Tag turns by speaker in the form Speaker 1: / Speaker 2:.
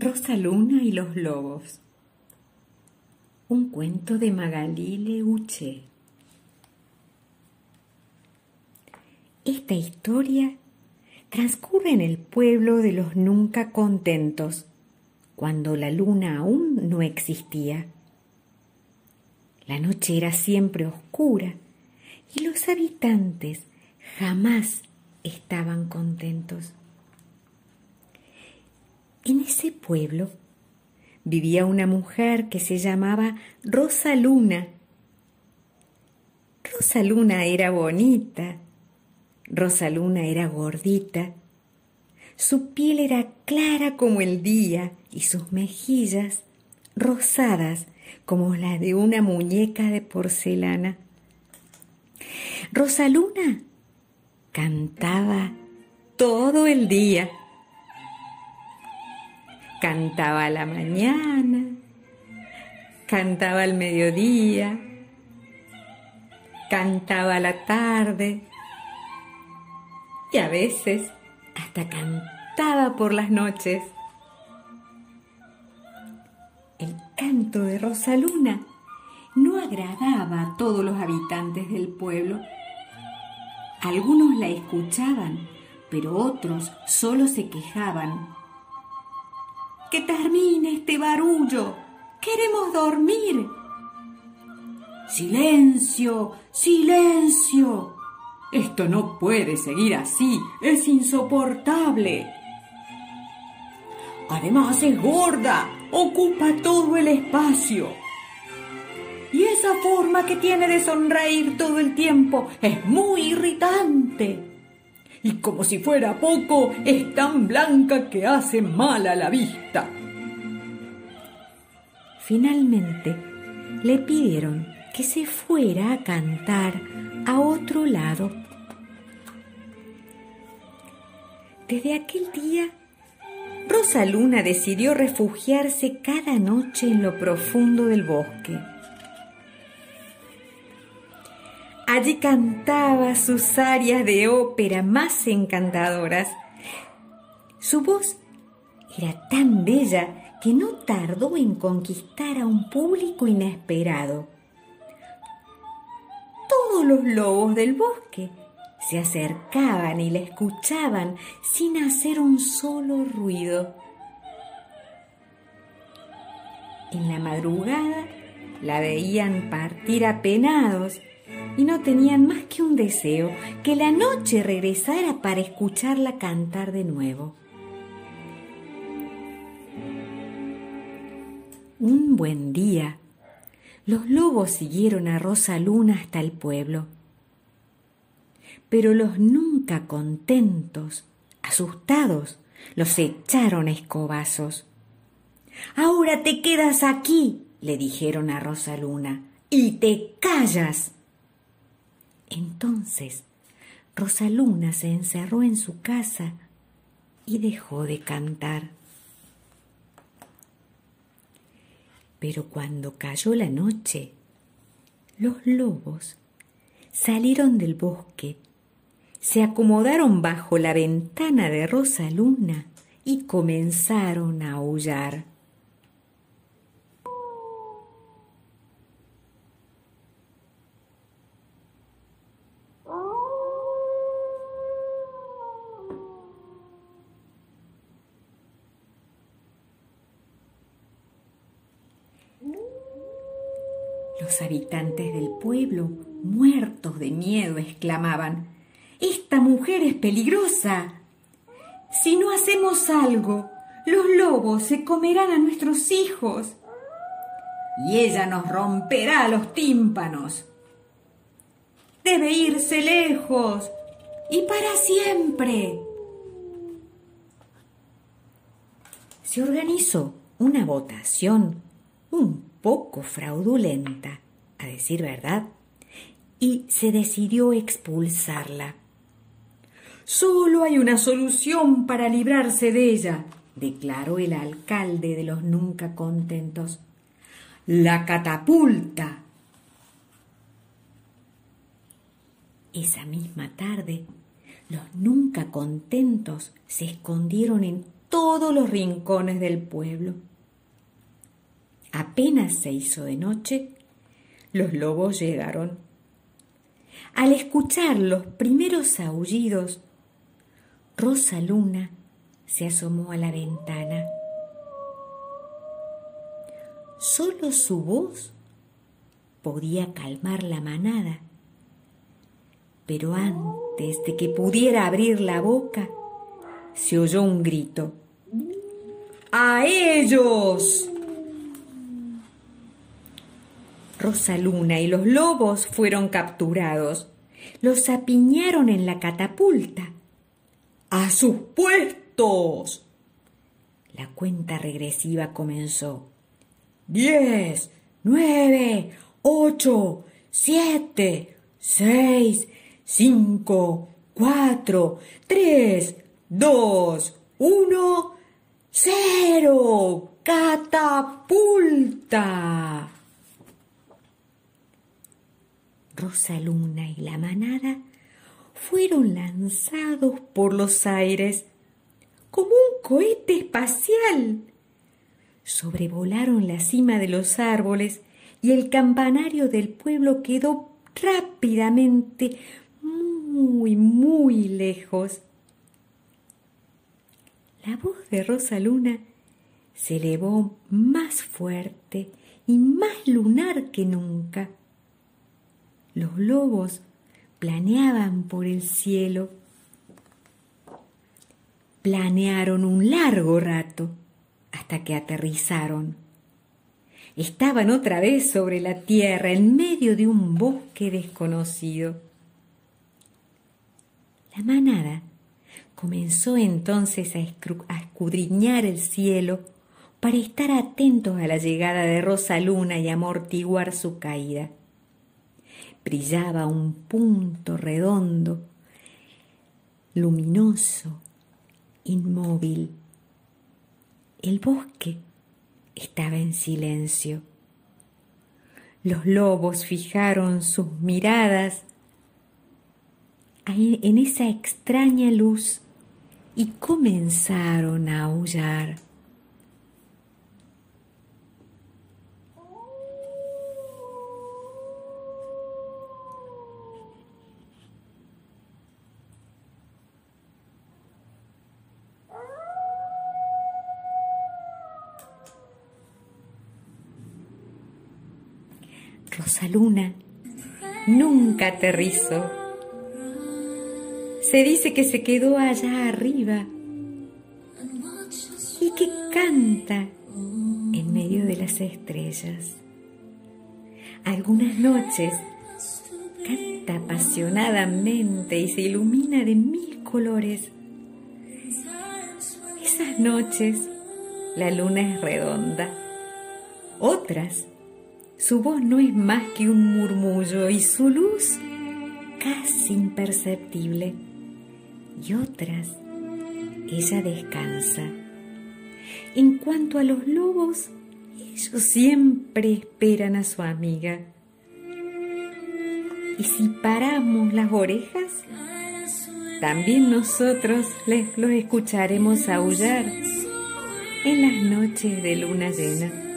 Speaker 1: Rosaluna y los lobos. Un cuento de Magalí Leuché. Esta historia transcurre en el pueblo de los nunca contentos, cuando la luna aún no existía. La noche era siempre oscura y los habitantes jamás estaban contentos. En ese pueblo vivía una mujer que se llamaba Rosa Luna. Rosa Luna era bonita, Rosa Luna era gordita, su piel era clara como el día y sus mejillas rosadas como las de una muñeca de porcelana. Rosa Luna cantaba todo el día Cantaba a la mañana, cantaba al mediodía, cantaba a la tarde y a veces hasta cantaba por las noches. El canto de Rosaluna no agradaba a todos los habitantes del pueblo. Algunos la escuchaban, pero otros solo se quejaban que termine este barullo. Queremos dormir. Silencio, silencio. Esto no puede seguir así. Es insoportable. Además es gorda. Ocupa todo el espacio. Y esa forma que tiene de sonreír todo el tiempo es muy irritante y como si fuera poco, es tan blanca que hace mal a la vista. Finalmente, le pidieron que se fuera a cantar a otro lado. Desde aquel día, Rosa Luna decidió refugiarse cada noche en lo profundo del bosque Allí cantaba sus arias de ópera más encantadoras. Su voz era tan bella que no tardó en conquistar a un público inesperado. Todos los lobos del bosque se acercaban y la escuchaban sin hacer un solo ruido. En la madrugada la veían partir apenados y no tenían más que un deseo, que la noche regresara para escucharla cantar de nuevo. Un buen día, los lobos siguieron a Rosa Luna hasta el pueblo. Pero los nunca contentos, asustados, los echaron a escobazos. Ahora te quedas aquí, le dijeron a Rosa Luna, y te callas. Entonces Rosaluna se encerró en su casa y dejó de cantar. Pero cuando cayó la noche, los lobos salieron del bosque, se acomodaron bajo la ventana de Rosaluna y comenzaron a aullar. Los habitantes del pueblo, muertos de miedo, exclamaban, Esta mujer es peligrosa. Si no hacemos algo, los lobos se comerán a nuestros hijos. Y ella nos romperá los tímpanos. Debe irse lejos y para siempre. Se organizó una votación un poco fraudulenta, a decir verdad, y se decidió expulsarla. Solo hay una solución para librarse de ella, declaró el alcalde de los nunca contentos. La catapulta. Esa misma tarde, los nunca contentos se escondieron en todos los rincones del pueblo. Apenas se hizo de noche, los lobos llegaron. Al escuchar los primeros aullidos, Rosa Luna se asomó a la ventana. Solo su voz podía calmar la manada, pero antes de que pudiera abrir la boca, se oyó un grito. ¡A ellos! Rosaluna y los lobos fueron capturados. Los apiñaron en la catapulta. ¡A sus puestos! La cuenta regresiva comenzó. Diez, nueve, ocho, siete, seis, cinco, cuatro, tres, dos, uno, cero. Catapulta. Rosa Luna y la manada fueron lanzados por los aires como un cohete espacial. Sobrevolaron la cima de los árboles y el campanario del pueblo quedó rápidamente muy, muy lejos. La voz de Rosa Luna se elevó más fuerte y más lunar que nunca. Los lobos planeaban por el cielo. Planearon un largo rato hasta que aterrizaron. Estaban otra vez sobre la tierra en medio de un bosque desconocido. La manada comenzó entonces a, escudriñar el cielo para estar atentos a la llegada de Rosa Luna y amortiguar su caída brillaba un punto redondo, luminoso, inmóvil. El bosque estaba en silencio. Los lobos fijaron sus miradas en esa extraña luz y comenzaron a aullar. Rosaluna nunca aterrizó. Se dice que se quedó allá arriba y que canta en medio de las estrellas. Algunas noches canta apasionadamente y se ilumina de mil colores. Esas noches la luna es redonda. Otras su voz no es más que un murmullo y su luz casi imperceptible. Y otras, ella descansa. En cuanto a los lobos, ellos siempre esperan a su amiga. Y si paramos las orejas, también nosotros les los escucharemos aullar en las noches de luna llena.